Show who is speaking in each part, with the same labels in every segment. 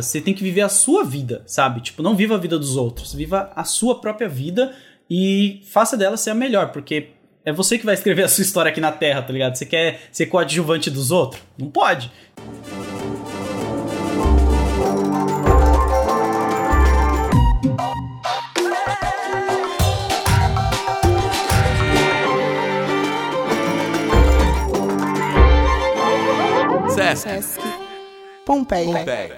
Speaker 1: Você tem que viver a sua vida, sabe? Tipo, não viva a vida dos outros, viva a sua própria vida e faça dela ser a melhor, porque é você que vai escrever a sua história aqui na Terra, tá ligado? Você quer ser coadjuvante dos outros? Não pode.
Speaker 2: Sesc. Pompeia. Pompeia.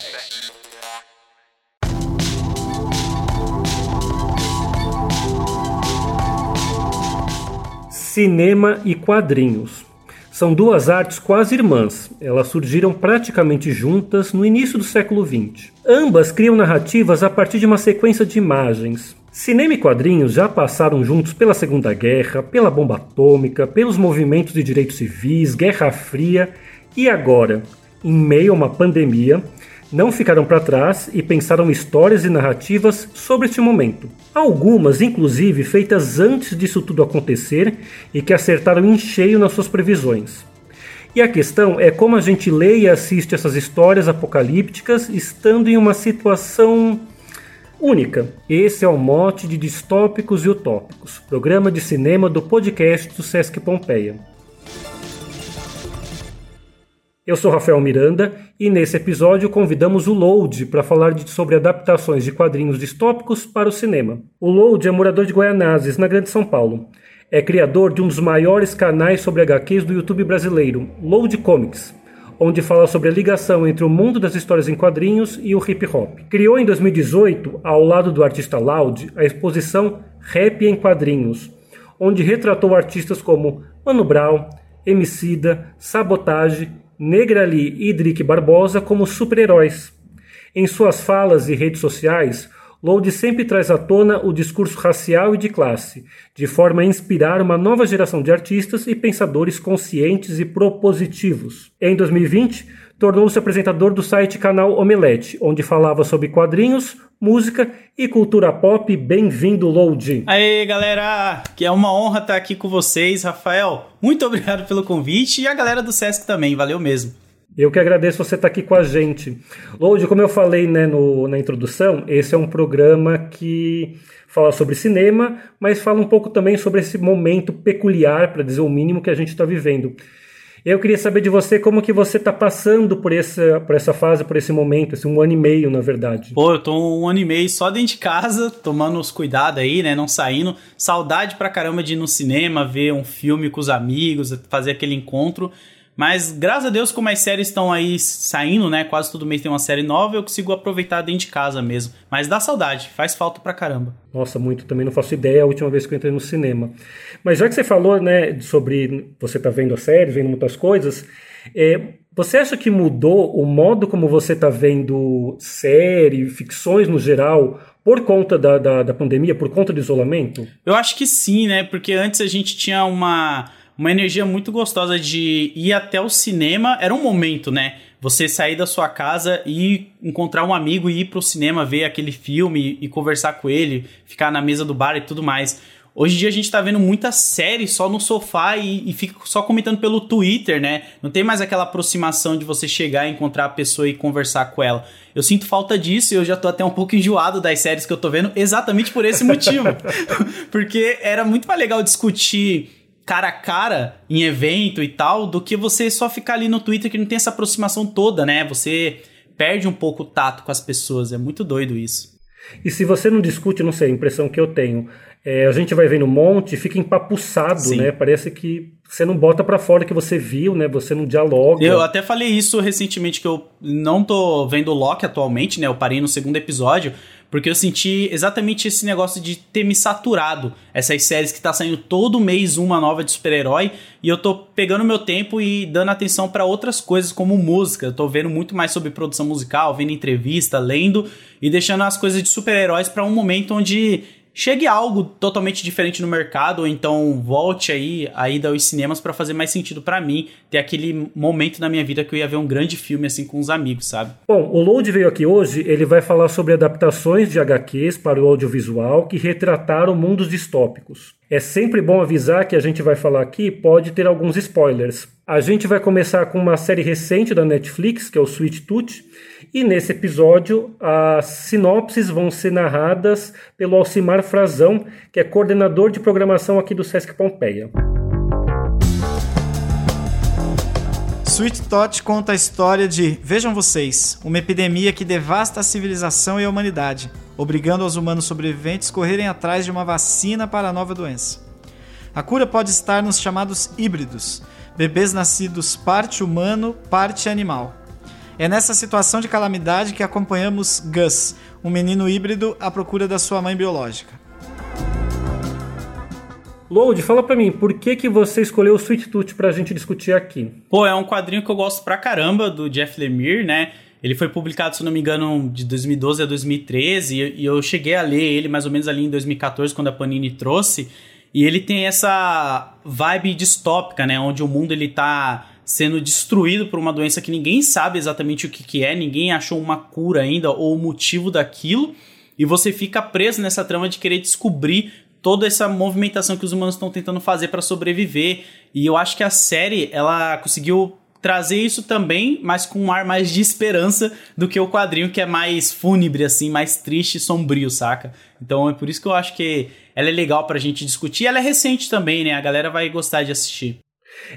Speaker 3: Cinema e quadrinhos. São duas artes quase irmãs. Elas surgiram praticamente juntas no início do século XX. Ambas criam narrativas a partir de uma sequência de imagens. Cinema e quadrinhos já passaram juntos pela Segunda Guerra, pela bomba atômica, pelos movimentos de direitos civis, Guerra Fria e agora, em meio a uma pandemia, não ficaram para trás e pensaram histórias e narrativas sobre este momento. Algumas, inclusive, feitas antes disso tudo acontecer e que acertaram em cheio nas suas previsões. E a questão é como a gente lê e assiste essas histórias apocalípticas estando em uma situação única. Esse é o mote de Distópicos e Utópicos, programa de cinema do podcast do Sesc Pompeia. Eu sou Rafael Miranda e nesse episódio convidamos o Load para falar de, sobre adaptações de quadrinhos distópicos para o cinema. O Load é morador de Goianazes, na Grande São Paulo. É criador de um dos maiores canais sobre HQs do YouTube brasileiro, Load Comics, onde fala sobre a ligação entre o mundo das histórias em quadrinhos e o hip hop. Criou em 2018, ao lado do artista Loud, a exposição Rap em Quadrinhos, onde retratou artistas como Mano Brown, Emicida, Sabotage Negrali e Drick Barbosa como super-heróis. Em suas falas e redes sociais, Load sempre traz à tona o discurso racial e de classe, de forma a inspirar uma nova geração de artistas e pensadores conscientes e propositivos. Em 2020, tornou-se apresentador do site Canal Omelete, onde falava sobre quadrinhos, música e cultura pop. Bem-vindo, Load!
Speaker 1: Aê, galera! Que é uma honra estar aqui com vocês, Rafael. Muito obrigado pelo convite e a galera do Sesc também, valeu mesmo.
Speaker 3: Eu que agradeço você estar aqui com a gente. Load, como eu falei né, no, na introdução, esse é um programa que fala sobre cinema, mas fala um pouco também sobre esse momento peculiar, para dizer o mínimo, que a gente está vivendo. Eu queria saber de você como que você está passando por essa, por essa fase, por esse momento, esse um ano e meio, na verdade.
Speaker 1: Pô, eu tô um ano e meio só dentro de casa, tomando os cuidados aí, né? Não saindo. Saudade pra caramba de ir no cinema, ver um filme com os amigos, fazer aquele encontro. Mas graças a Deus, como as séries estão aí saindo, né? Quase todo mês tem uma série nova, eu consigo aproveitar dentro de casa mesmo. Mas dá saudade, faz falta pra caramba.
Speaker 3: Nossa, muito, também não faço ideia a última vez que eu entrei no cinema. Mas já que você falou, né, sobre você tá vendo a série, vendo muitas coisas, é, você acha que mudou o modo como você tá vendo série, ficções no geral, por conta da, da, da pandemia, por conta do isolamento?
Speaker 1: Eu acho que sim, né? Porque antes a gente tinha uma uma energia muito gostosa de ir até o cinema. Era um momento, né? Você sair da sua casa e encontrar um amigo e ir pro cinema ver aquele filme e conversar com ele, ficar na mesa do bar e tudo mais. Hoje em dia a gente tá vendo muita série só no sofá e, e, fica só comentando pelo Twitter, né? Não tem mais aquela aproximação de você chegar e encontrar a pessoa e conversar com ela. Eu sinto falta disso e eu já tô até um pouco enjoado das séries que eu tô vendo exatamente por esse motivo. Porque era muito mais legal discutir cara a cara em evento e tal, do que você só ficar ali no Twitter que não tem essa aproximação toda, né? Você perde um pouco o tato com as pessoas. É muito doido isso.
Speaker 3: E se você não discute, não sei, a impressão que eu tenho, é, a gente vai vendo um monte, fica empapuçado, Sim. né? Parece que você não bota para fora que você viu, né? Você não dialoga.
Speaker 1: Eu até falei isso recentemente que eu não tô vendo Loki atualmente, né? Eu parei no segundo episódio, porque eu senti exatamente esse negócio de ter me saturado. Essas séries que tá saindo todo mês uma nova de super-herói. E eu tô pegando meu tempo e dando atenção para outras coisas, como música. Eu tô vendo muito mais sobre produção musical, vendo entrevista, lendo. E deixando as coisas de super-heróis para um momento onde chegue algo totalmente diferente no mercado, ou então volte aí a aos cinemas para fazer mais sentido para mim, ter aquele momento na minha vida que eu ia ver um grande filme assim com os amigos, sabe?
Speaker 3: Bom, o Load veio aqui hoje, ele vai falar sobre adaptações de HQs para o audiovisual que retrataram mundos distópicos. É sempre bom avisar que a gente vai falar aqui pode ter alguns spoilers. A gente vai começar com uma série recente da Netflix, que é o Sweet Tooth, e nesse episódio as sinopses vão ser narradas pelo Alcimar Frazão, que é coordenador de programação aqui do Sesc Pompeia.
Speaker 4: Sweet Tot conta a história de, vejam vocês, uma epidemia que devasta a civilização e a humanidade obrigando os humanos sobreviventes a correrem atrás de uma vacina para a nova doença. A cura pode estar nos chamados híbridos, bebês nascidos parte humano, parte animal. É nessa situação de calamidade que acompanhamos Gus, um menino híbrido à procura da sua mãe biológica.
Speaker 3: Load, fala pra mim, por que que você escolheu o Sweet Tooth pra gente discutir aqui?
Speaker 1: Pô, é um quadrinho que eu gosto pra caramba, do Jeff Lemire, né? Ele foi publicado, se não me engano, de 2012 a 2013, e eu cheguei a ler ele mais ou menos ali em 2014, quando a Panini trouxe. E ele tem essa vibe distópica, né? Onde o mundo ele tá sendo destruído por uma doença que ninguém sabe exatamente o que, que é, ninguém achou uma cura ainda ou o motivo daquilo. E você fica preso nessa trama de querer descobrir toda essa movimentação que os humanos estão tentando fazer para sobreviver. E eu acho que a série ela conseguiu trazer isso também, mas com um ar mais de esperança do que o quadrinho que é mais fúnebre, assim, mais triste e sombrio, saca? Então é por isso que eu acho que ela é legal pra gente discutir. Ela é recente também, né? A galera vai gostar de assistir.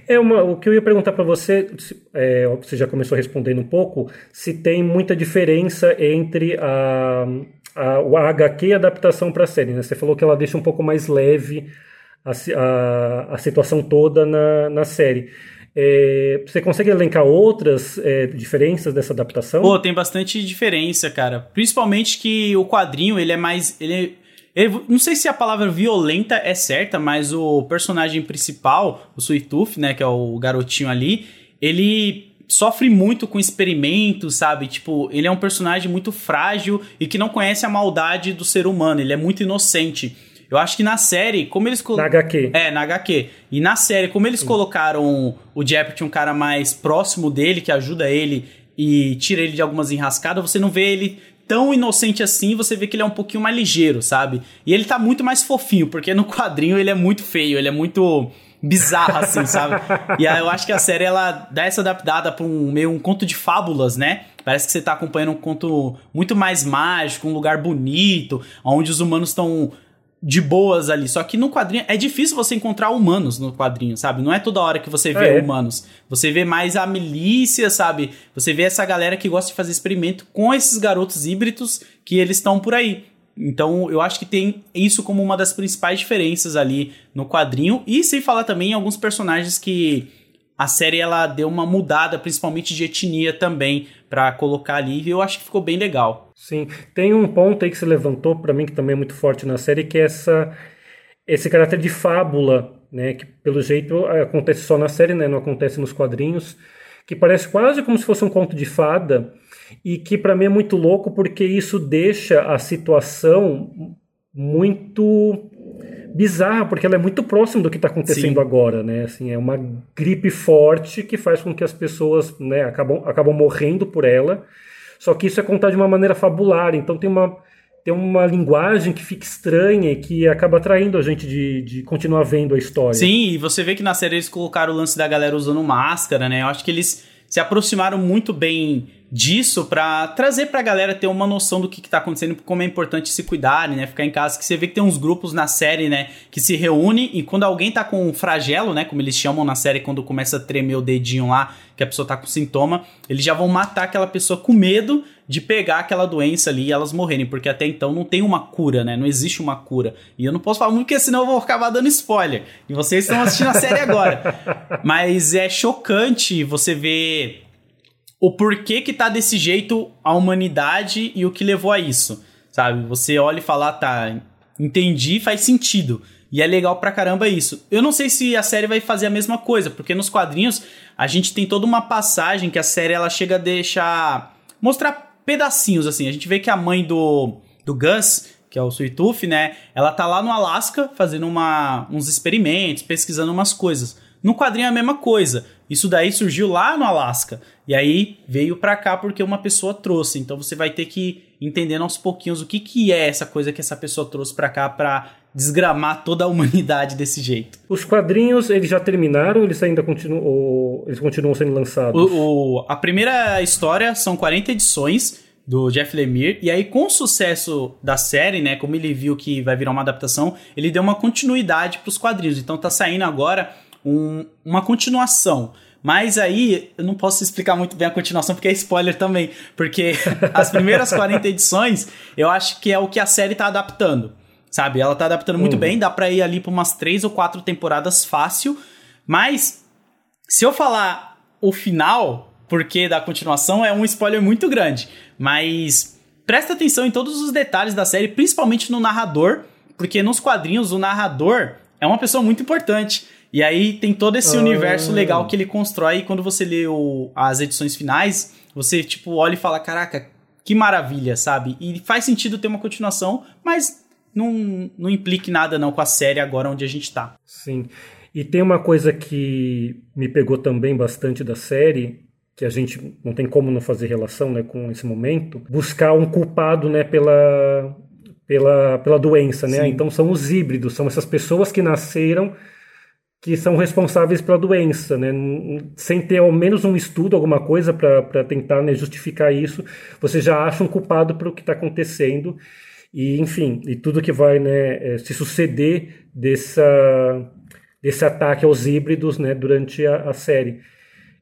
Speaker 3: É uma, o que eu ia perguntar para você, é, você já começou respondendo um pouco, se tem muita diferença entre a, a, o HQ e a adaptação para a série. Né? Você falou que ela deixa um pouco mais leve a, a, a situação toda na, na série. É, você consegue elencar outras é, diferenças dessa adaptação?
Speaker 1: Pô, tem bastante diferença, cara. Principalmente que o quadrinho, ele é mais... Ele, ele, não sei se a palavra violenta é certa, mas o personagem principal, o Suituf, né, que é o garotinho ali, ele sofre muito com experimentos, sabe? Tipo, ele é um personagem muito frágil e que não conhece a maldade do ser humano, ele é muito inocente. Eu acho que na série, como eles
Speaker 3: Na HQ.
Speaker 1: É, na HQ. E na série, como eles Sim. colocaram o Jeopardy um cara mais próximo dele, que ajuda ele e tira ele de algumas enrascadas, você não vê ele tão inocente assim, você vê que ele é um pouquinho mais ligeiro, sabe? E ele tá muito mais fofinho, porque no quadrinho ele é muito feio, ele é muito bizarro assim, sabe? E aí eu acho que a série ela dá essa adaptada para um meio um conto de fábulas, né? Parece que você tá acompanhando um conto muito mais mágico, um lugar bonito, onde os humanos estão de boas ali. Só que no quadrinho é difícil você encontrar humanos no quadrinho, sabe? Não é toda hora que você vê é. humanos. Você vê mais a milícia, sabe? Você vê essa galera que gosta de fazer experimento com esses garotos híbridos que eles estão por aí. Então, eu acho que tem isso como uma das principais diferenças ali no quadrinho. E sem falar também em alguns personagens que a série ela deu uma mudada, principalmente de etnia também, para colocar ali, e eu acho que ficou bem legal.
Speaker 3: Sim, tem um ponto aí que você levantou para mim que também é muito forte na série, que é essa esse caráter de fábula, né, que pelo jeito acontece só na série, né, não acontece nos quadrinhos, que parece quase como se fosse um conto de fada e que para mim é muito louco porque isso deixa a situação muito bizarra, porque ela é muito próxima do que está acontecendo Sim. agora, né? Assim, é uma gripe forte que faz com que as pessoas né, acabam, acabam morrendo por ela. Só que isso é contado de uma maneira fabular, então tem uma, tem uma linguagem que fica estranha e que acaba atraindo a gente de, de continuar vendo a história.
Speaker 1: Sim, e você vê que na série eles colocaram o lance da galera usando máscara, né? Eu acho que eles se aproximaram muito bem disso para trazer pra galera ter uma noção do que, que tá acontecendo, como é importante se cuidarem, né? Ficar em casa, que você vê que tem uns grupos na série, né, que se reúnem e quando alguém tá com flagelo, né, como eles chamam na série quando começa a tremer o dedinho lá, que a pessoa tá com sintoma, eles já vão matar aquela pessoa com medo de pegar aquela doença ali e elas morrerem, porque até então não tem uma cura, né? Não existe uma cura. E eu não posso falar muito, porque senão eu vou acabar dando spoiler. E vocês estão assistindo a série agora. Mas é chocante você ver o porquê que tá desse jeito a humanidade e o que levou a isso, sabe? Você olha e fala, ah, tá, entendi, faz sentido. E é legal pra caramba isso. Eu não sei se a série vai fazer a mesma coisa, porque nos quadrinhos a gente tem toda uma passagem que a série ela chega a deixar mostrar pedacinhos assim. A gente vê que a mãe do do Gus, que é o Suituf, né? Ela tá lá no Alasca fazendo uma, uns experimentos, pesquisando umas coisas. No quadrinho é a mesma coisa. Isso daí surgiu lá no Alasca. E aí veio para cá porque uma pessoa trouxe. Então você vai ter que entender aos pouquinhos o que, que é essa coisa que essa pessoa trouxe para cá para desgramar toda a humanidade desse jeito.
Speaker 3: Os quadrinhos, eles já terminaram eles ainda continuam, ou eles continuam sendo lançados?
Speaker 1: O, o, a primeira história são 40 edições do Jeff Lemire, e aí com o sucesso da série, né, como ele viu que vai virar uma adaptação, ele deu uma continuidade para os quadrinhos. Então tá saindo agora um, uma continuação. Mas aí eu não posso explicar muito bem a continuação porque é spoiler também, porque as primeiras 40 edições eu acho que é o que a série tá adaptando. Sabe? Ela tá adaptando muito uhum. bem, dá pra ir ali pra umas três ou quatro temporadas fácil. Mas, se eu falar o final, porque da continuação, é um spoiler muito grande. Mas presta atenção em todos os detalhes da série, principalmente no narrador, porque nos quadrinhos o narrador é uma pessoa muito importante. E aí tem todo esse ah. universo legal que ele constrói e quando você lê o, as edições finais, você tipo olha e fala, caraca, que maravilha, sabe? E faz sentido ter uma continuação, mas não, não implique nada não com a série agora onde a gente tá.
Speaker 3: Sim. E tem uma coisa que me pegou também bastante da série, que a gente não tem como não fazer relação né, com esse momento, buscar um culpado né, pela, pela, pela doença. Né? Então são os híbridos, são essas pessoas que nasceram que são responsáveis pela doença, né? sem ter ao menos um estudo, alguma coisa para tentar né, justificar isso, você já acha um culpado para o que está acontecendo e enfim, e tudo que vai né, é, se suceder dessa, desse ataque aos híbridos né, durante a, a série.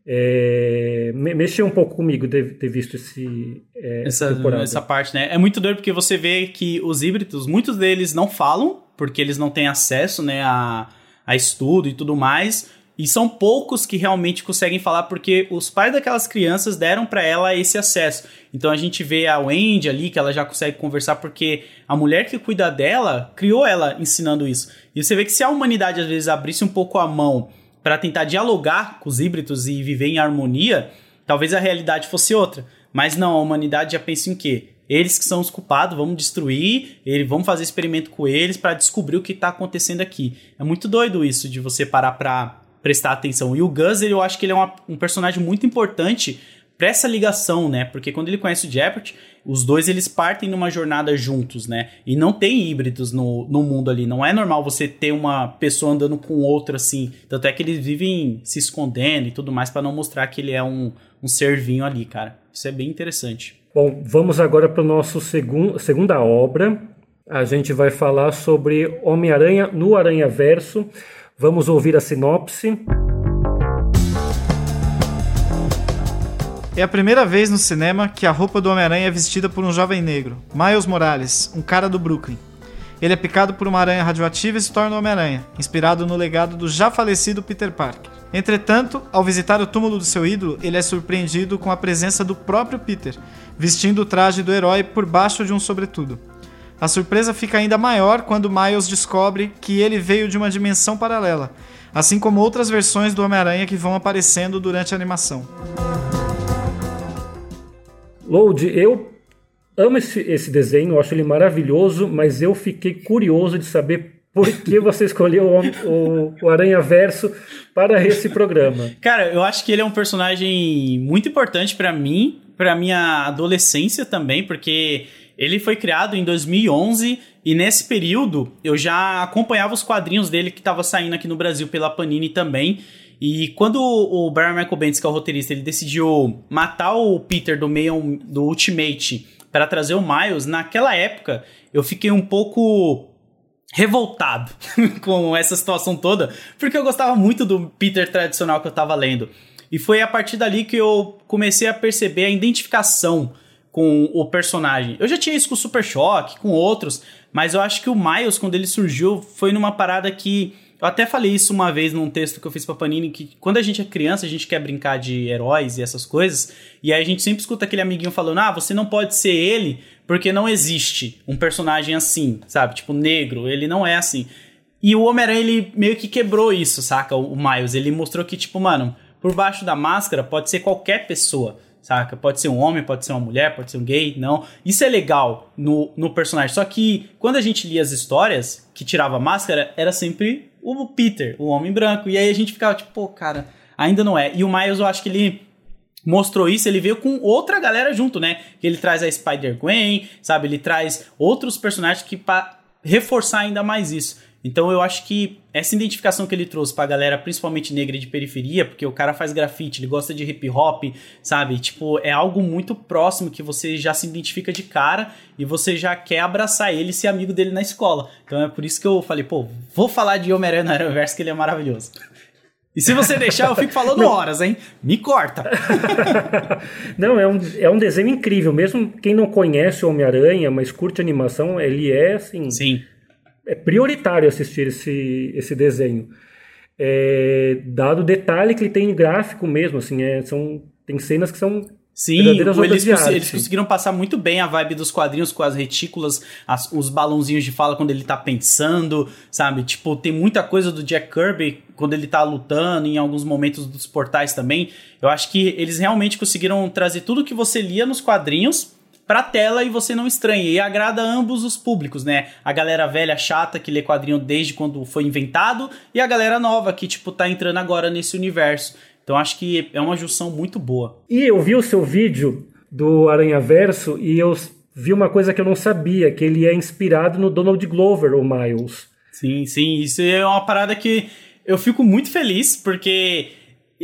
Speaker 3: É, mexeu um pouco comigo ter, ter visto esse,
Speaker 1: é, essa, essa parte, né? É muito doido porque você vê que os híbridos, muitos deles não falam, porque eles não têm acesso né, a, a estudo e tudo mais. E são poucos que realmente conseguem falar porque os pais daquelas crianças deram para ela esse acesso. Então a gente vê a Wendy ali que ela já consegue conversar porque a mulher que cuida dela criou ela ensinando isso. E você vê que se a humanidade às vezes abrisse um pouco a mão para tentar dialogar com os híbridos e viver em harmonia, talvez a realidade fosse outra. Mas não, a humanidade já pensa em quê? Eles que são os culpados, vamos destruir, ele, vamos fazer experimento com eles para descobrir o que está acontecendo aqui. É muito doido isso de você parar para prestar atenção. E o Gus, eu acho que ele é uma, um personagem muito importante para essa ligação, né? Porque quando ele conhece o Jeopardy, os dois eles partem numa jornada juntos, né? E não tem híbridos no, no mundo ali. Não é normal você ter uma pessoa andando com outra assim. Tanto é que eles vivem se escondendo e tudo mais para não mostrar que ele é um, um servinho ali, cara. Isso é bem interessante.
Speaker 3: Bom, vamos agora para o nosso segun, segunda obra. A gente vai falar sobre Homem-Aranha no Aranha Verso. Vamos ouvir a sinopse.
Speaker 4: É a primeira vez no cinema que a roupa do Homem-Aranha é vestida por um jovem negro, Miles Morales, um cara do Brooklyn. Ele é picado por uma aranha radioativa e se torna Homem-Aranha, inspirado no legado do já falecido Peter Parker. Entretanto, ao visitar o túmulo do seu ídolo, ele é surpreendido com a presença do próprio Peter, vestindo o traje do herói por baixo de um sobretudo. A surpresa fica ainda maior quando Miles descobre que ele veio de uma dimensão paralela, assim como outras versões do Homem-Aranha que vão aparecendo durante a animação.
Speaker 3: Load, eu amo esse, esse desenho, acho ele maravilhoso, mas eu fiquei curioso de saber por que você escolheu o, o, Aranha Verso para esse programa?
Speaker 1: Cara, eu acho que ele é um personagem muito importante para mim, para minha adolescência também, porque ele foi criado em 2011 e nesse período eu já acompanhava os quadrinhos dele que estava saindo aqui no Brasil pela Panini também. E quando o Brian Michael Bendis, que é o roteirista, ele decidiu matar o Peter do meio do Ultimate para trazer o Miles, naquela época eu fiquei um pouco revoltado com essa situação toda, porque eu gostava muito do Peter tradicional que eu estava lendo. E foi a partir dali que eu comecei a perceber a identificação com o personagem. Eu já tinha isso com o Super Choque, com outros, mas eu acho que o Miles, quando ele surgiu, foi numa parada que. Eu até falei isso uma vez num texto que eu fiz pra Panini, que quando a gente é criança, a gente quer brincar de heróis e essas coisas, e aí a gente sempre escuta aquele amiguinho falando, ah, você não pode ser ele, porque não existe um personagem assim, sabe? Tipo, negro, ele não é assim. E o Homem-Aranha, ele meio que quebrou isso, saca? O Miles, ele mostrou que, tipo, mano, por baixo da máscara pode ser qualquer pessoa saca? Pode ser um homem, pode ser uma mulher, pode ser um gay, não. Isso é legal no, no personagem. Só que quando a gente lia as histórias, que tirava a máscara, era sempre o Peter, o homem branco. E aí a gente ficava tipo, pô, cara, ainda não é. E o Miles, eu acho que ele mostrou isso, ele veio com outra galera junto, né? Ele traz a Spider-Gwen, sabe? Ele traz outros personagens que para reforçar ainda mais isso. Então eu acho que essa identificação que ele trouxe pra galera, principalmente negra de periferia, porque o cara faz grafite, ele gosta de hip hop, sabe? Tipo, é algo muito próximo que você já se identifica de cara e você já quer abraçar ele e ser amigo dele na escola. Então é por isso que eu falei, pô, vou falar de Homem-Aranha no Aranhaverso que ele é maravilhoso. E se você deixar, eu fico falando horas, hein? Me corta.
Speaker 3: não, é um, é um desenho incrível. Mesmo quem não conhece o Homem-Aranha, mas curte animação, ele é assim.
Speaker 1: Sim
Speaker 3: é prioritário assistir esse, esse desenho. É, dado o detalhe que ele tem em gráfico mesmo, assim, é, são, tem cenas que são
Speaker 1: Sim, eles, eles, conseguiram passar muito bem a vibe dos quadrinhos com as retículas, as, os balãozinhos de fala quando ele tá pensando, sabe? Tipo, tem muita coisa do Jack Kirby quando ele tá lutando, em alguns momentos dos portais também. Eu acho que eles realmente conseguiram trazer tudo que você lia nos quadrinhos pra tela e você não estranha. E agrada ambos os públicos, né? A galera velha chata que lê quadrinho desde quando foi inventado e a galera nova que, tipo, tá entrando agora nesse universo. Então acho que é uma junção muito boa.
Speaker 3: E eu vi o seu vídeo do Aranha Verso e eu vi uma coisa que eu não sabia, que ele é inspirado no Donald Glover, o Miles.
Speaker 1: Sim, sim, isso é uma parada que eu fico muito feliz, porque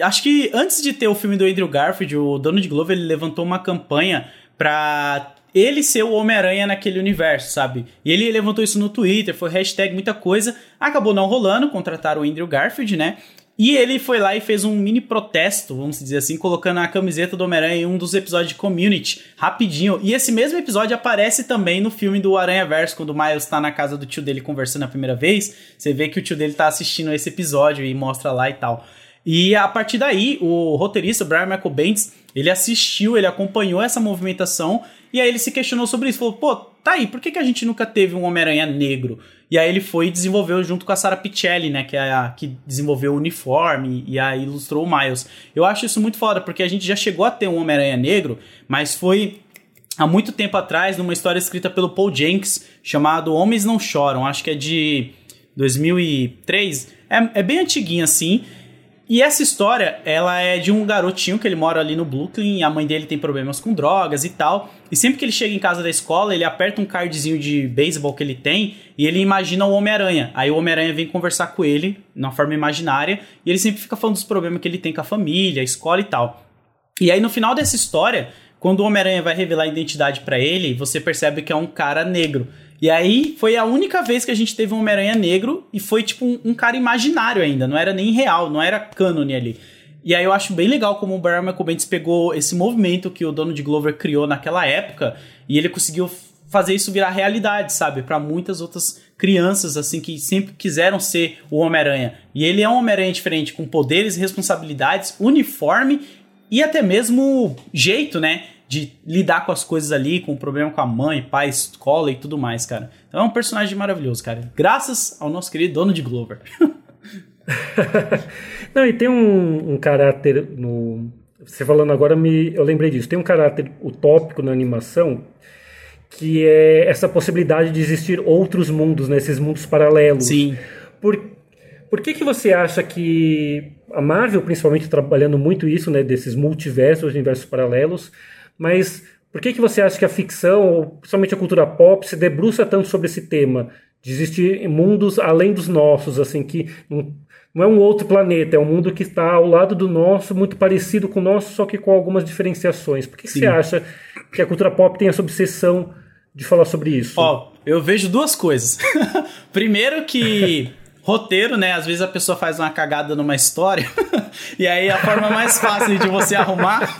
Speaker 1: acho que antes de ter o filme do Andrew Garfield, o Donald Glover ele levantou uma campanha pra ele ser o Homem-Aranha naquele universo, sabe? E ele levantou isso no Twitter, foi hashtag muita coisa, acabou não rolando, contrataram o Andrew Garfield, né? E ele foi lá e fez um mini protesto, vamos dizer assim, colocando a camiseta do Homem-Aranha em um dos episódios de Community, rapidinho. E esse mesmo episódio aparece também no filme do Aranha Verso, quando o Miles tá na casa do tio dele conversando a primeira vez. Você vê que o tio dele tá assistindo esse episódio e mostra lá e tal. E a partir daí, o roteirista, o Brian Michael Bendis, ele assistiu, ele acompanhou essa movimentação e aí ele se questionou sobre isso. Falou, pô, tá aí, por que, que a gente nunca teve um Homem-Aranha negro? E aí ele foi e desenvolveu junto com a Sarah Pichelli, né, que é a que desenvolveu o uniforme e aí ilustrou o Miles. Eu acho isso muito foda, porque a gente já chegou a ter um Homem-Aranha negro, mas foi há muito tempo atrás numa história escrita pelo Paul Jenks, chamado Homens Não Choram, acho que é de 2003. É, é bem antiguinho assim, e essa história, ela é de um garotinho que ele mora ali no Brooklyn, a mãe dele tem problemas com drogas e tal. E sempre que ele chega em casa da escola, ele aperta um cardzinho de beisebol que ele tem e ele imagina o Homem-Aranha. Aí o Homem-Aranha vem conversar com ele, na forma imaginária, e ele sempre fica falando dos problemas que ele tem com a família, a escola e tal. E aí no final dessa história, quando o Homem-Aranha vai revelar a identidade para ele, você percebe que é um cara negro. E aí foi a única vez que a gente teve um Homem-Aranha negro e foi tipo um, um, cara imaginário ainda, não era nem real, não era cânone ali. E aí eu acho bem legal como o Michael Bendis pegou esse movimento que o dono de Glover criou naquela época e ele conseguiu fazer isso virar realidade, sabe? Para muitas outras crianças assim que sempre quiseram ser o Homem-Aranha. E ele é um Homem-Aranha diferente, com poderes e responsabilidades, uniforme e até mesmo jeito, né? De lidar com as coisas ali, com o problema com a mãe, pai, escola e tudo mais, cara. Então é um personagem maravilhoso, cara. Graças ao nosso querido dono de Glover.
Speaker 3: Não, e tem um, um, caráter no. Você falando agora, me, eu lembrei disso. Tem um caráter utópico na animação que é essa possibilidade de existir outros mundos, né? esses mundos paralelos.
Speaker 1: Sim.
Speaker 3: Por, por que, que você acha que a Marvel, principalmente trabalhando muito isso, né, desses multiversos, universos paralelos, mas por que, que você acha que a ficção, ou principalmente a cultura pop, se debruça tanto sobre esse tema? De existir mundos além dos nossos, assim, que não, não é um outro planeta, é um mundo que está ao lado do nosso, muito parecido com o nosso, só que com algumas diferenciações. Por que, que você acha que a cultura pop tem essa obsessão de falar sobre isso?
Speaker 1: Ó, eu vejo duas coisas. Primeiro que roteiro, né? Às vezes a pessoa faz uma cagada numa história e aí a forma mais fácil de você arrumar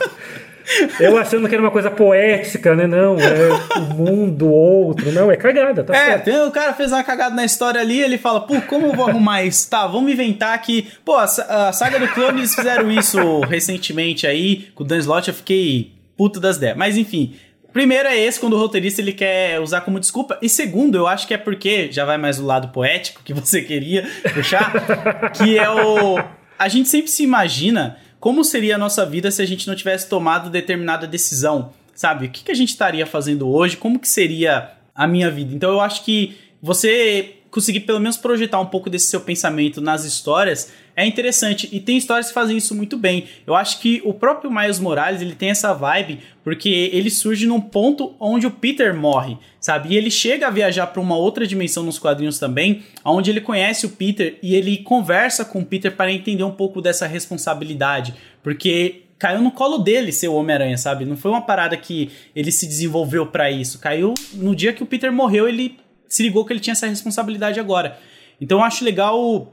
Speaker 3: eu achando que era uma coisa poética, né? Não, é o mundo, outro. Não, é cagada, tá
Speaker 1: é,
Speaker 3: certo.
Speaker 1: Tem, o cara fez uma cagada na história ali, ele fala, pô, como eu vou arrumar isso? Tá, vamos inventar que... Pô, a, a saga do clone, eles fizeram isso recentemente aí, com o Dan Slott, eu fiquei puto das ideias. Mas, enfim... Primeiro é esse, quando o roteirista ele quer usar como desculpa. E segundo, eu acho que é porque, já vai mais o lado poético que você queria puxar, que é o... A gente sempre se imagina como seria a nossa vida se a gente não tivesse tomado determinada decisão, sabe? O que, que a gente estaria fazendo hoje? Como que seria a minha vida? Então eu acho que você conseguir pelo menos projetar um pouco desse seu pensamento nas histórias é interessante. E tem histórias que fazem isso muito bem. Eu acho que o próprio Miles Morales, ele tem essa vibe, porque ele surge num ponto onde o Peter morre, sabe? E ele chega a viajar para uma outra dimensão nos quadrinhos também, onde ele conhece o Peter e ele conversa com o Peter para entender um pouco dessa responsabilidade. Porque caiu no colo dele ser o Homem-Aranha, sabe? Não foi uma parada que ele se desenvolveu para isso. Caiu no dia que o Peter morreu, ele se ligou que ele tinha essa responsabilidade agora. Então eu acho legal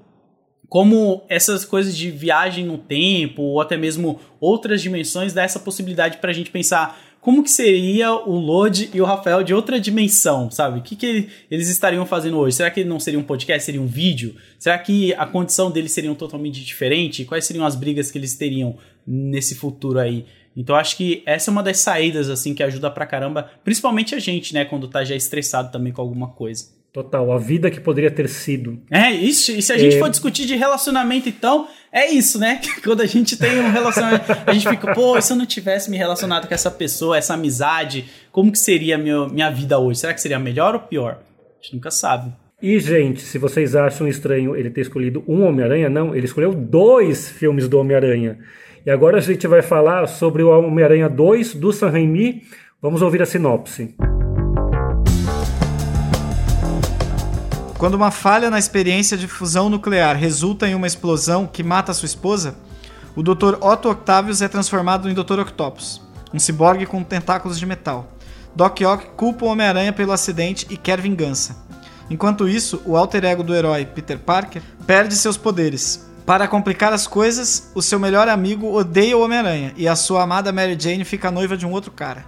Speaker 1: como essas coisas de viagem no tempo ou até mesmo outras dimensões dá essa possibilidade para a gente pensar como que seria o Lodi e o Rafael de outra dimensão, sabe? O que, que eles estariam fazendo hoje? Será que não seria um podcast, seria um vídeo? Será que a condição deles seria totalmente diferente? Quais seriam as brigas que eles teriam nesse futuro aí? Então acho que essa é uma das saídas assim que ajuda pra caramba, principalmente a gente, né, quando tá já estressado também com alguma coisa.
Speaker 3: Total, a vida que poderia ter sido.
Speaker 1: É, isso, e se a gente é... for discutir de relacionamento, então, é isso, né? Quando a gente tem um relacionamento, a gente fica, pô, se eu não tivesse me relacionado com essa pessoa, essa amizade, como que seria a minha, minha vida hoje? Será que seria melhor ou pior? A gente nunca sabe.
Speaker 3: E, gente, se vocês acham estranho ele ter escolhido um Homem-Aranha, não, ele escolheu dois filmes do Homem-Aranha. E agora a gente vai falar sobre o Homem-Aranha 2 do Sam Raimi. Vamos ouvir a sinopse.
Speaker 4: Quando uma falha na experiência de fusão nuclear resulta em uma explosão que mata sua esposa, o Dr. Otto Octavius é transformado em Dr. Octopus, um ciborgue com tentáculos de metal. Doc Ock culpa o Homem-Aranha pelo acidente e quer vingança. Enquanto isso, o alter ego do herói, Peter Parker, perde seus poderes. Para complicar as coisas, o seu melhor amigo odeia o Homem-Aranha e a sua amada Mary Jane fica noiva de um outro cara.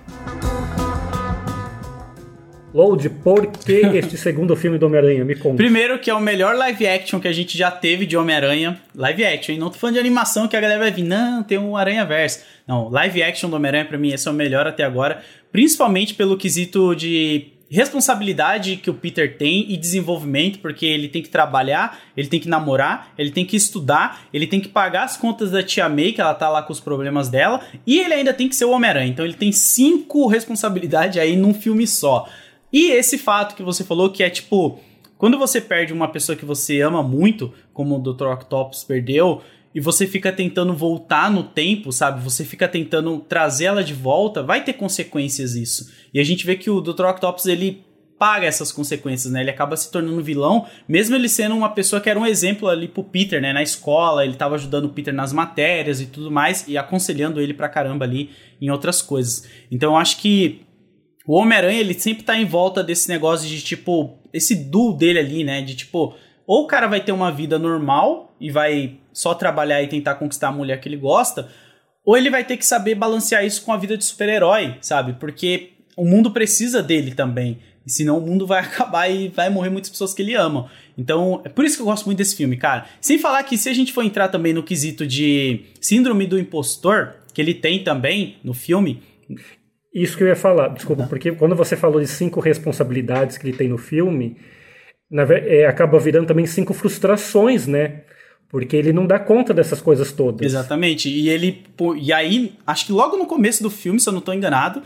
Speaker 3: Load, por que este segundo filme do Homem-Aranha? Me conta.
Speaker 1: Primeiro que é o melhor live action que a gente já teve de Homem-Aranha. Live action, hein? Não tô falando de animação que a galera vai vir, não, tem um Aranha Verso. Não, live action do Homem-Aranha pra mim esse é o melhor até agora. Principalmente pelo quesito de responsabilidade que o Peter tem e desenvolvimento, porque ele tem que trabalhar, ele tem que namorar, ele tem que estudar, ele tem que pagar as contas da tia May, que ela tá lá com os problemas dela, e ele ainda tem que ser o Homem-Aranha. Então ele tem cinco responsabilidades aí num filme só. E esse fato que você falou que é tipo, quando você perde uma pessoa que você ama muito, como o Dr. Octopus perdeu, e você fica tentando voltar no tempo, sabe? Você fica tentando trazer ela de volta, vai ter consequências isso. E a gente vê que o Dr. Octopus ele paga essas consequências, né? Ele acaba se tornando vilão, mesmo ele sendo uma pessoa que era um exemplo ali pro Peter, né? Na escola, ele tava ajudando o Peter nas matérias e tudo mais, e aconselhando ele pra caramba ali em outras coisas. Então eu acho que o Homem-Aranha, ele sempre tá em volta desse negócio de, tipo, esse duo dele ali, né? De, tipo, ou o cara vai ter uma vida normal e vai só trabalhar e tentar conquistar a mulher que ele gosta, ou ele vai ter que saber balancear isso com a vida de super-herói, sabe? Porque o mundo precisa dele também. Senão o mundo vai acabar e vai morrer muitas pessoas que ele ama. Então, é por isso que eu gosto muito desse filme, cara. Sem falar que se a gente for entrar também no quesito de síndrome do impostor, que ele tem também no filme,
Speaker 3: isso que eu ia falar, desculpa, porque quando você falou de cinco responsabilidades que ele tem no filme, na, é, acaba virando também cinco frustrações, né? Porque ele não dá conta dessas coisas todas.
Speaker 1: Exatamente. E ele. E aí, acho que logo no começo do filme, se eu não estou enganado,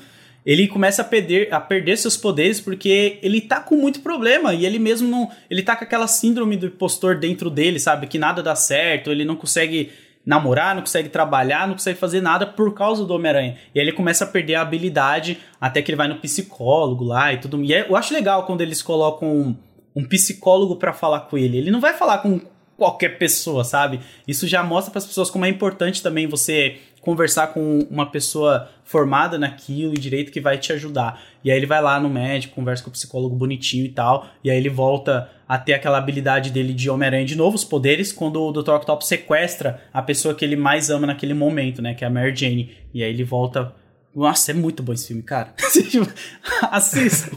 Speaker 1: ele começa a perder, a perder seus poderes porque ele tá com muito problema e ele mesmo não. Ele tá com aquela síndrome do impostor dentro dele, sabe? Que nada dá certo, ele não consegue namorar, não consegue trabalhar, não consegue fazer nada por causa do Homem-Aranha. E aí ele começa a perder a habilidade até que ele vai no psicólogo lá e tudo. E é, eu acho legal quando eles colocam um, psicólogo para falar com ele. Ele não vai falar com qualquer pessoa, sabe? Isso já mostra para as pessoas como é importante também você conversar com uma pessoa formada naquilo e direito que vai te ajudar. E aí ele vai lá no médico, conversa com o psicólogo bonitinho e tal, e aí ele volta a ter aquela habilidade dele de Homem-Aranha de novo, os poderes, quando o Dr. Octopus sequestra a pessoa que ele mais ama naquele momento, né, que é a Mary Jane. E aí ele volta... Nossa, é muito bom esse filme, cara. Assista.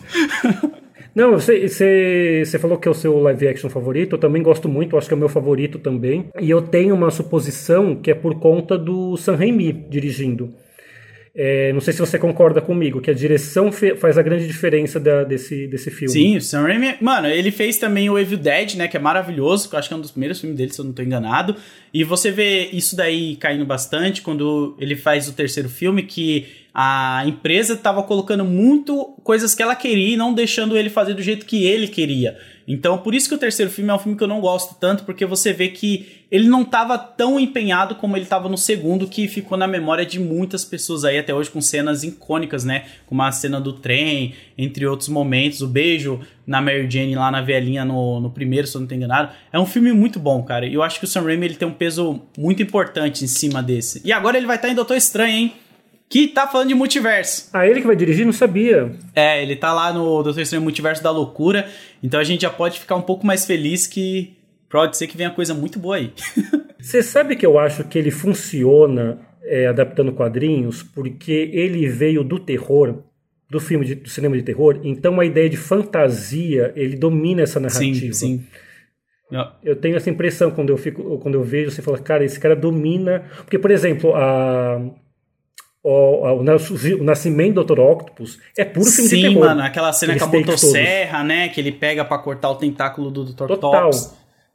Speaker 3: Não, você, falou que é o seu live action favorito, eu também gosto muito, acho que é o meu favorito também. E eu tenho uma suposição que é por conta do Sam Raimi dirigindo. É, não sei se você concorda comigo, que a direção faz a grande diferença da, desse, desse filme.
Speaker 1: Sim, o Sam Raimi, mano, ele fez também o Evil Dead, né, que é maravilhoso, que eu acho que é um dos primeiros filmes dele, se eu não tô enganado. E você vê isso daí caindo bastante quando ele faz o terceiro filme, que a empresa estava colocando muito coisas que ela queria e não deixando ele fazer do jeito que ele queria. Então, por isso que o terceiro filme é um filme que eu não gosto tanto, porque você vê que ele não estava tão empenhado como ele estava no segundo, que ficou na memória de muitas pessoas aí até hoje com cenas icônicas, né? Como a cena do trem, entre outros momentos, o beijo na Mary Jane lá na velhinha no, no primeiro, se eu não estou enganado. É um filme muito bom, cara. E eu acho que o Sam Raimi ele tem um peso muito importante em cima desse. E agora ele vai estar tá em Doutor Estranho, hein? Que tá falando de multiverso.
Speaker 3: Ah, ele que vai dirigir? Não sabia.
Speaker 1: É, ele tá lá no Doutor Estranho Multiverso da Loucura, então a gente já pode ficar um pouco mais feliz que pode ser que venha coisa muito boa aí.
Speaker 3: Você sabe que eu acho que ele funciona é, adaptando quadrinhos porque ele veio do terror, do filme de, do cinema de terror, então a ideia de fantasia, ele domina essa narrativa.
Speaker 1: Sim, sim.
Speaker 3: Eu tenho essa impressão quando eu fico, quando eu vejo, você fala, cara, esse cara domina. Porque, por exemplo, a, o, o, nascimento do Dr. Octopus é puro filme
Speaker 1: Sim,
Speaker 3: de terror.
Speaker 1: mano, aquela cena com a motosserra, né, que ele pega para cortar o tentáculo do Dr. Total.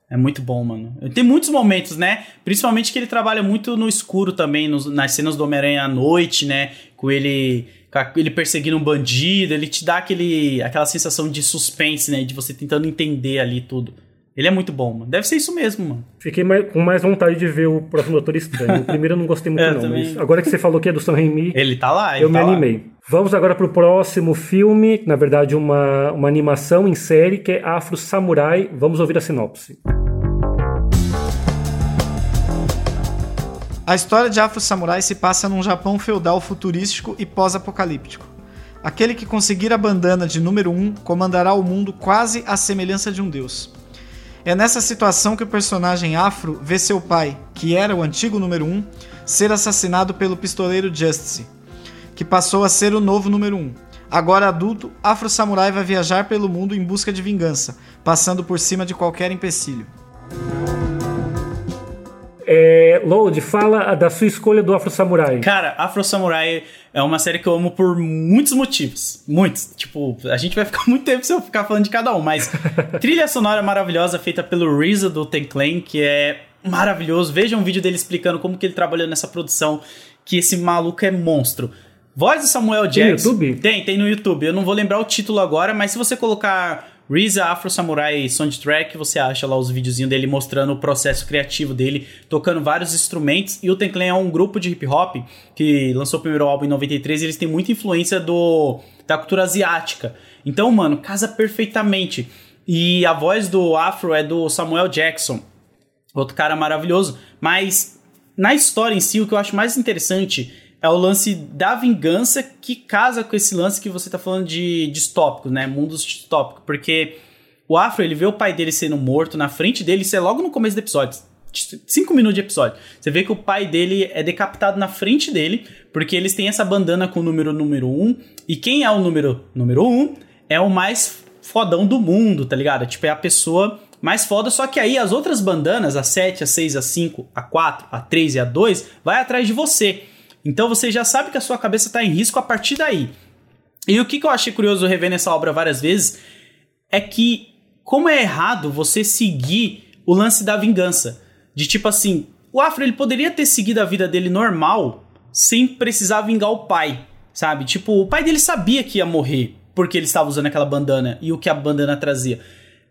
Speaker 1: É muito bom, mano. Tem muitos momentos, né? Principalmente que ele trabalha muito no escuro também, nos, nas cenas do Homem-Aranha à noite, né? Com ele, ele perseguindo um bandido, ele te dá aquele, aquela sensação de suspense, né? De você tentando entender ali tudo. Ele é muito bom, mano. Deve ser isso mesmo, mano.
Speaker 3: Fiquei mais, com mais vontade de ver o próximo Doutor Estranho. O primeiro eu não gostei muito, não. Também... Mas agora que você falou que é do Sam Raimi...
Speaker 1: Ele tá lá, ele
Speaker 3: Eu
Speaker 1: tá
Speaker 3: me animei. Lá. Vamos agora pro próximo filme. Na verdade, uma, uma animação em série que é Afro Samurai. Vamos ouvir a sinopse.
Speaker 4: A história de Afro Samurai se passa num Japão feudal futurístico e pós-apocalíptico. Aquele que conseguir a bandana de número 1 um, comandará o mundo quase à semelhança de um deus. É nessa situação que o personagem afro vê seu pai, que era o antigo número 1, um, ser assassinado pelo pistoleiro Justice, que passou a ser o novo número 1. Um. Agora adulto, Afro Samurai vai viajar pelo mundo em busca de vingança, passando por cima de qualquer empecilho.
Speaker 3: É, Load, fala da sua escolha do Afro Samurai.
Speaker 1: Cara, Afro Samurai é uma série que eu amo por muitos motivos. Muitos. Tipo, a gente vai ficar muito tempo se eu ficar falando de cada um, mas trilha sonora maravilhosa feita pelo Reza do Ten Clan, que é maravilhoso. Veja um vídeo dele explicando como que ele trabalhou nessa produção, que esse maluco é monstro. Voz do Samuel Jackson.
Speaker 3: Tem no YouTube?
Speaker 1: Tem, tem no YouTube. Eu não vou lembrar o título agora, mas se você colocar Reza Afro Samurai Soundtrack, você acha lá os videozinhos dele mostrando o processo criativo dele, tocando vários instrumentos. E o Ten Clan é um grupo de hip hop que lançou o primeiro álbum em 93 e eles têm muita influência do da cultura asiática. Então, mano, casa perfeitamente. E a voz do Afro é do Samuel Jackson, outro cara maravilhoso. Mas na história em si, o que eu acho mais interessante é o lance da vingança que casa com esse lance que você tá falando de distópico, né? Mundos distópicos. Porque o Afro, ele vê o pai dele sendo morto na frente dele, isso é logo no começo do episódio. Cinco minutos de episódio. Você vê que o pai dele é decapitado na frente dele, porque eles têm essa bandana com o número número um. E quem é o número número um é o mais fodão do mundo, tá ligado? Tipo, é a pessoa mais foda, só que aí as outras bandanas, a 7, a 6, a 5, a 4, a 3 e a 2, vai atrás de você. Então você já sabe que a sua cabeça está em risco a partir daí. E o que, que eu achei curioso rever nessa obra várias vezes é que, como é errado você seguir o lance da vingança. De tipo assim, o Afro ele poderia ter seguido a vida dele normal sem precisar vingar o pai, sabe? Tipo, o pai dele sabia que ia morrer porque ele estava usando aquela bandana e o que a bandana trazia.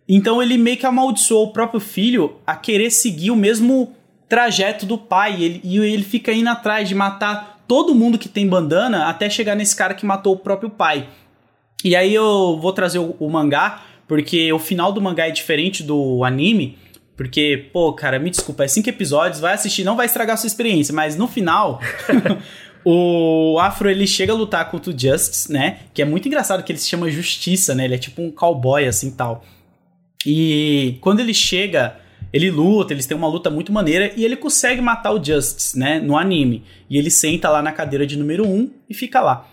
Speaker 1: Então ele meio que amaldiçoou o próprio filho a querer seguir o mesmo trajeto do pai. Ele, e ele fica indo atrás de matar todo mundo que tem bandana até chegar nesse cara que matou o próprio pai. E aí eu vou trazer o, o mangá, porque o final do mangá é diferente do anime. Porque, pô, cara, me desculpa, é cinco episódios, vai assistir, não vai estragar a sua experiência, mas no final. o Afro ele chega a lutar contra o Justice, né? Que é muito engraçado que ele se chama Justiça, né? Ele é tipo um cowboy assim tal. E quando ele chega ele luta, eles têm uma luta muito maneira e ele consegue matar o Justice, né, no anime. E ele senta lá na cadeira de número 1 um e fica lá.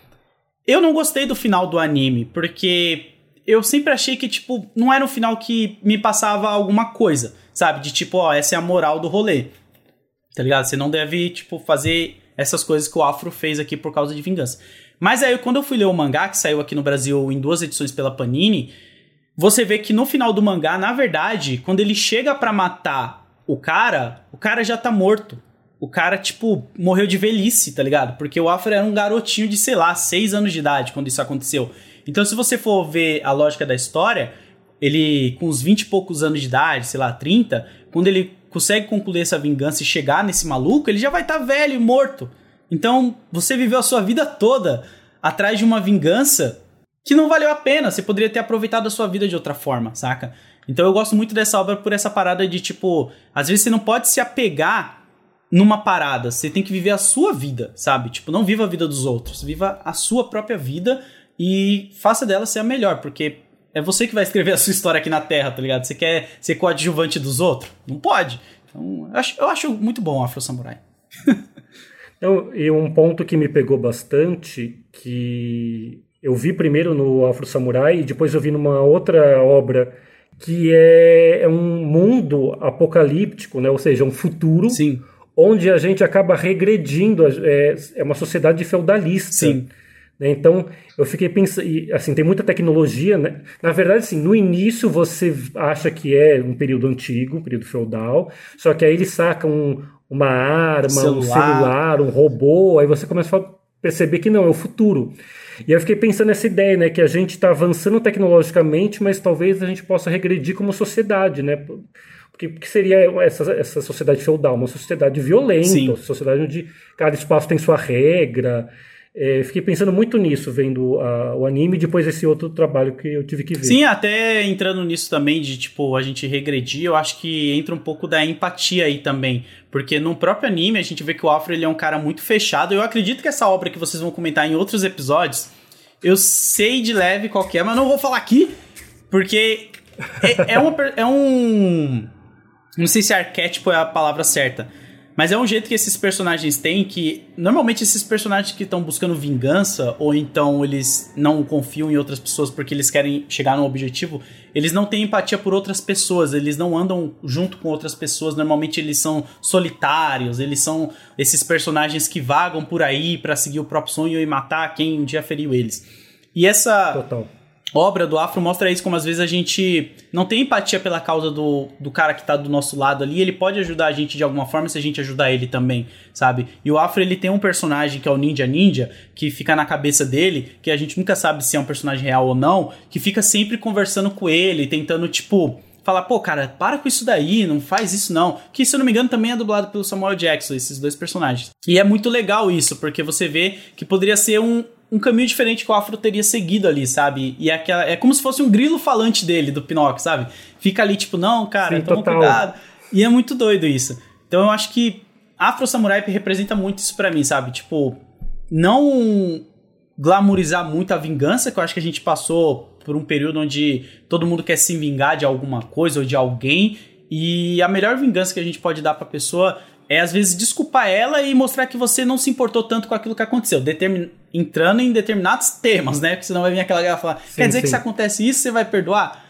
Speaker 1: Eu não gostei do final do anime, porque eu sempre achei que, tipo, não era um final que me passava alguma coisa, sabe? De tipo, ó, essa é a moral do rolê. Tá ligado? Você não deve, tipo, fazer essas coisas que o Afro fez aqui por causa de vingança. Mas aí, quando eu fui ler o mangá, que saiu aqui no Brasil em duas edições pela Panini, você vê que no final do mangá, na verdade, quando ele chega para matar o cara, o cara já tá morto. o cara, tipo, morreu de velhice, tá ligado? Porque o Afro era um garotinho de, sei lá, 6 anos de idade quando isso aconteceu. Então, se você for ver a lógica da história, ele, com uns 20 e poucos anos de idade, sei lá, 30, quando ele consegue concluir essa vingança e chegar nesse maluco, ele já vai estar tá velho e morto. Então, você viveu a sua vida toda atrás de uma vingança que não valeu a pena. Você poderia ter aproveitado a sua vida de outra forma, saca? Então eu gosto muito dessa obra por essa parada de tipo, às vezes você não pode se apegar numa parada, você tem que viver a sua vida, sabe? Tipo, não viva a vida dos outros, viva a sua própria vida e faça dela ser a melhor, porque é você que vai escrever a sua história aqui na Terra, tá ligado? Você quer ser coadjuvante dos outros? Não pode. Então, eu acho, eu acho muito bom Afro Samurai.
Speaker 3: então, e um ponto que me pegou bastante, que eu vi primeiro no Afro Samurai e depois eu vi numa outra obra que é, é um mundo apocalíptico, né? ou seja, um futuro
Speaker 1: Sim.
Speaker 3: onde a gente acaba regredindo, é, é uma sociedade feudalista.
Speaker 1: Sim.
Speaker 3: Né? Então, eu fiquei pensando, assim, tem muita tecnologia, né? Na verdade, assim, no início você acha que é um período antigo, um período feudal, só que aí eles sacam um, uma arma, celular. um celular, um robô, aí você começa a perceber que não, é o futuro. E eu fiquei pensando nessa ideia, né, que a gente está avançando tecnologicamente, mas talvez a gente possa regredir como sociedade, né? Porque, que seria essa, essa sociedade feudal? Uma sociedade violenta, Sim. uma sociedade onde cada espaço tem sua regra, é, fiquei pensando muito nisso, vendo a, o anime e depois esse outro trabalho que eu tive que ver.
Speaker 1: Sim, até entrando nisso também, de tipo, a gente regredir, eu acho que entra um pouco da empatia aí também. Porque no próprio anime a gente vê que o Afro ele é um cara muito fechado. Eu acredito que essa obra que vocês vão comentar em outros episódios, eu sei de leve qual é, mas não vou falar aqui, porque é, é, uma, é um. Não sei se arquétipo é a palavra certa mas é um jeito que esses personagens têm que. Normalmente, esses personagens que estão buscando vingança, ou então eles não confiam em outras pessoas porque eles querem chegar num objetivo, eles não têm empatia por outras pessoas, eles não andam junto com outras pessoas. Normalmente, eles são solitários, eles são esses personagens que vagam por aí para seguir o próprio sonho e matar quem um dia feriu eles. E essa.
Speaker 3: Total
Speaker 1: obra do Afro mostra isso, como às vezes a gente não tem empatia pela causa do, do cara que tá do nosso lado ali, ele pode ajudar a gente de alguma forma se a gente ajudar ele também, sabe? E o Afro, ele tem um personagem que é o Ninja Ninja, que fica na cabeça dele, que a gente nunca sabe se é um personagem real ou não, que fica sempre conversando com ele, tentando, tipo, falar, pô, cara, para com isso daí, não faz isso não. Que, se eu não me engano, também é dublado pelo Samuel Jackson, esses dois personagens. E é muito legal isso, porque você vê que poderia ser um, um caminho diferente que o Afro teria seguido ali, sabe? E é, aquela, é como se fosse um grilo falante dele, do Pinóquio, sabe? Fica ali, tipo, não, cara, Sim, toma total. cuidado. E é muito doido isso. Então eu acho que Afro Samurai representa muito isso para mim, sabe? Tipo, não glamorizar muito a vingança, que eu acho que a gente passou por um período onde todo mundo quer se vingar de alguma coisa ou de alguém. E a melhor vingança que a gente pode dar pra pessoa é às vezes desculpar ela e mostrar que você não se importou tanto com aquilo que aconteceu, Determin... entrando em determinados temas, né? Porque senão vai vir aquela galera falar, sim, quer dizer sim. que se acontece isso, você vai perdoar?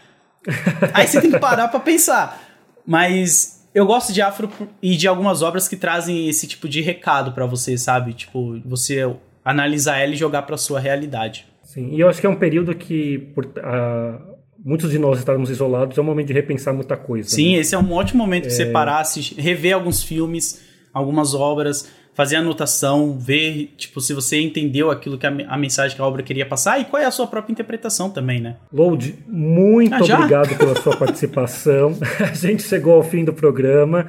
Speaker 1: Aí você tem que parar para pensar. Mas eu gosto de Afro e de algumas obras que trazem esse tipo de recado para você, sabe? Tipo, você analisar ela e jogar para sua realidade.
Speaker 3: Sim, e eu acho que é um período que por, uh muitos de nós estávamos isolados, é um momento de repensar muita coisa.
Speaker 1: Sim, né? esse é um ótimo momento é... de você parar, assistir, rever alguns filmes, algumas obras, fazer anotação, ver, tipo, se você entendeu aquilo que a, a, mensagem que a obra queria passar e qual é a sua própria interpretação também, né?
Speaker 3: Load, muito ah, obrigado pela sua participação. a gente chegou ao fim do programa.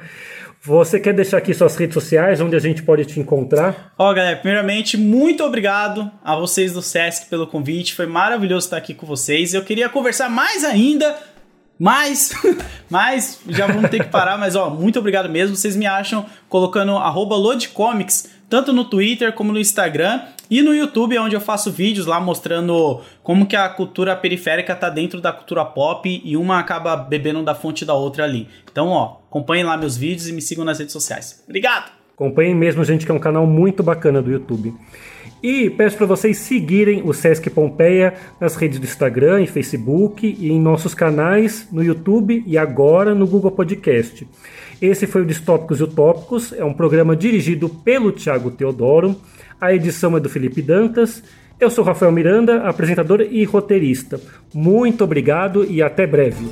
Speaker 3: Você quer deixar aqui suas redes sociais, onde a gente pode te encontrar?
Speaker 1: Ó, oh, galera, primeiramente, muito obrigado a vocês do Sesc pelo convite. Foi maravilhoso estar aqui com vocês. Eu queria conversar mais ainda, mas, mas já vamos ter que parar. Mas, ó, muito obrigado mesmo. Vocês me acham colocando arroba tanto no Twitter como no Instagram. E no YouTube, é onde eu faço vídeos lá mostrando como que a cultura periférica tá dentro da cultura pop e uma acaba bebendo da fonte da outra ali. Então, ó, acompanhem lá meus vídeos e me sigam nas redes sociais. Obrigado!
Speaker 3: Acompanhem mesmo, gente, que é um canal muito bacana do YouTube. E peço para vocês seguirem o Sesc Pompeia nas redes do Instagram e Facebook e em nossos canais no YouTube e agora no Google Podcast. Esse foi o Distópicos e Utópicos, é um programa dirigido pelo Tiago Teodoro a edição é do Felipe Dantas. Eu sou Rafael Miranda, apresentador e roteirista. Muito obrigado e até breve.